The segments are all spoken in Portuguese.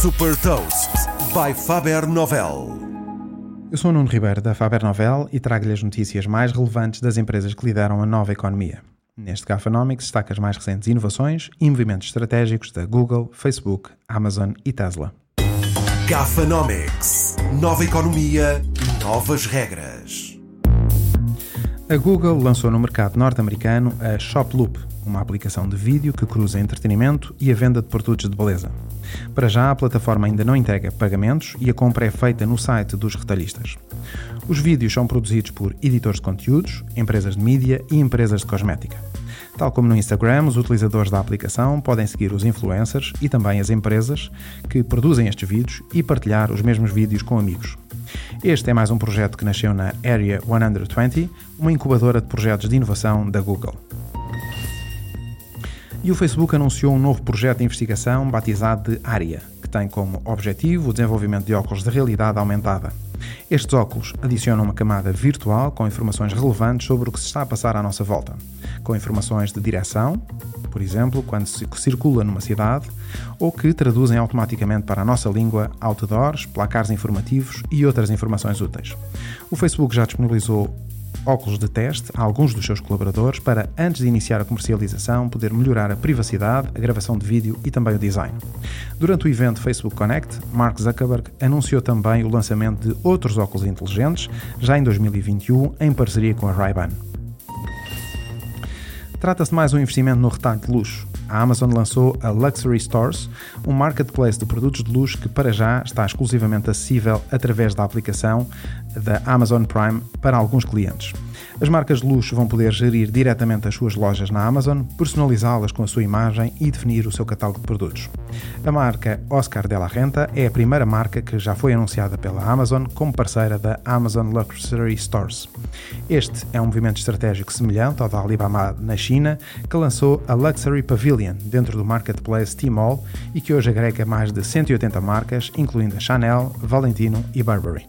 Super Toast by Faber Novel. Eu sou o Nuno Ribeiro da Faber Novel e trago-lhe as notícias mais relevantes das empresas que lideram a nova economia. Neste Gafanomics destaca as mais recentes inovações e movimentos estratégicos da Google, Facebook, Amazon e Tesla. Gafanomics. Nova economia, novas regras. A Google lançou no mercado norte-americano a Shoploop, uma aplicação de vídeo que cruza entretenimento e a venda de produtos de beleza. Para já, a plataforma ainda não entrega pagamentos e a compra é feita no site dos retalhistas. Os vídeos são produzidos por editores de conteúdos, empresas de mídia e empresas de cosmética. Tal como no Instagram, os utilizadores da aplicação podem seguir os influencers e também as empresas que produzem estes vídeos e partilhar os mesmos vídeos com amigos. Este é mais um projeto que nasceu na Area 120, uma incubadora de projetos de inovação da Google. E o Facebook anunciou um novo projeto de investigação batizado de ARIA, que tem como objetivo o desenvolvimento de óculos de realidade aumentada. Estes óculos adicionam uma camada virtual com informações relevantes sobre o que se está a passar à nossa volta, com informações de direção, por exemplo, quando se circula numa cidade, ou que traduzem automaticamente para a nossa língua outdoors, placares informativos e outras informações úteis. O Facebook já disponibilizou óculos de teste a alguns dos seus colaboradores para, antes de iniciar a comercialização, poder melhorar a privacidade, a gravação de vídeo e também o design. Durante o evento Facebook Connect, Mark Zuckerberg anunciou também o lançamento de outros óculos inteligentes, já em 2021, em parceria com a Ray-Ban. Trata-se de mais um investimento no retalho de luxo. A Amazon lançou a Luxury Stores, um marketplace de produtos de luxo que para já está exclusivamente acessível através da aplicação da Amazon Prime para alguns clientes. As marcas de luxo vão poder gerir diretamente as suas lojas na Amazon, personalizá-las com a sua imagem e definir o seu catálogo de produtos. A marca Oscar de la Renta é a primeira marca que já foi anunciada pela Amazon como parceira da Amazon Luxury Stores. Este é um movimento estratégico semelhante ao da Alibaba na China, que lançou a Luxury Pavilion dentro do marketplace Tmall e que hoje agrega mais de 180 marcas, incluindo a Chanel, Valentino e Burberry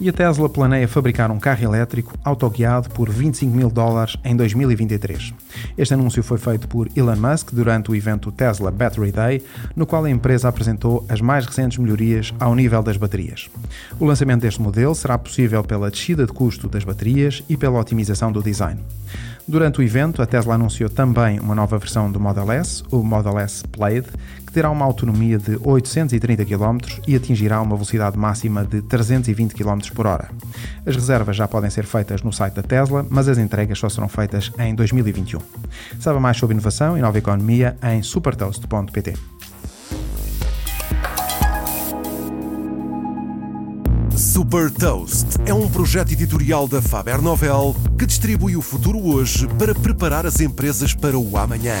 e a Tesla planeia fabricar um carro elétrico autoguiado por 25 mil dólares em 2023. Este anúncio foi feito por Elon Musk durante o evento Tesla Battery Day, no qual a empresa apresentou as mais recentes melhorias ao nível das baterias. O lançamento deste modelo será possível pela descida de custo das baterias e pela otimização do design. Durante o evento, a Tesla anunciou também uma nova versão do Model S, o Model S Plaid, que terá uma autonomia de 830 km e atingirá uma velocidade máxima de 320 km por hora. As reservas já podem ser feitas no site da Tesla, mas as entregas só serão feitas em 2021. Saiba mais sobre inovação e nova economia em supertoast.pt. Super Toast é um projeto editorial da Faber Novel que distribui o futuro hoje para preparar as empresas para o amanhã.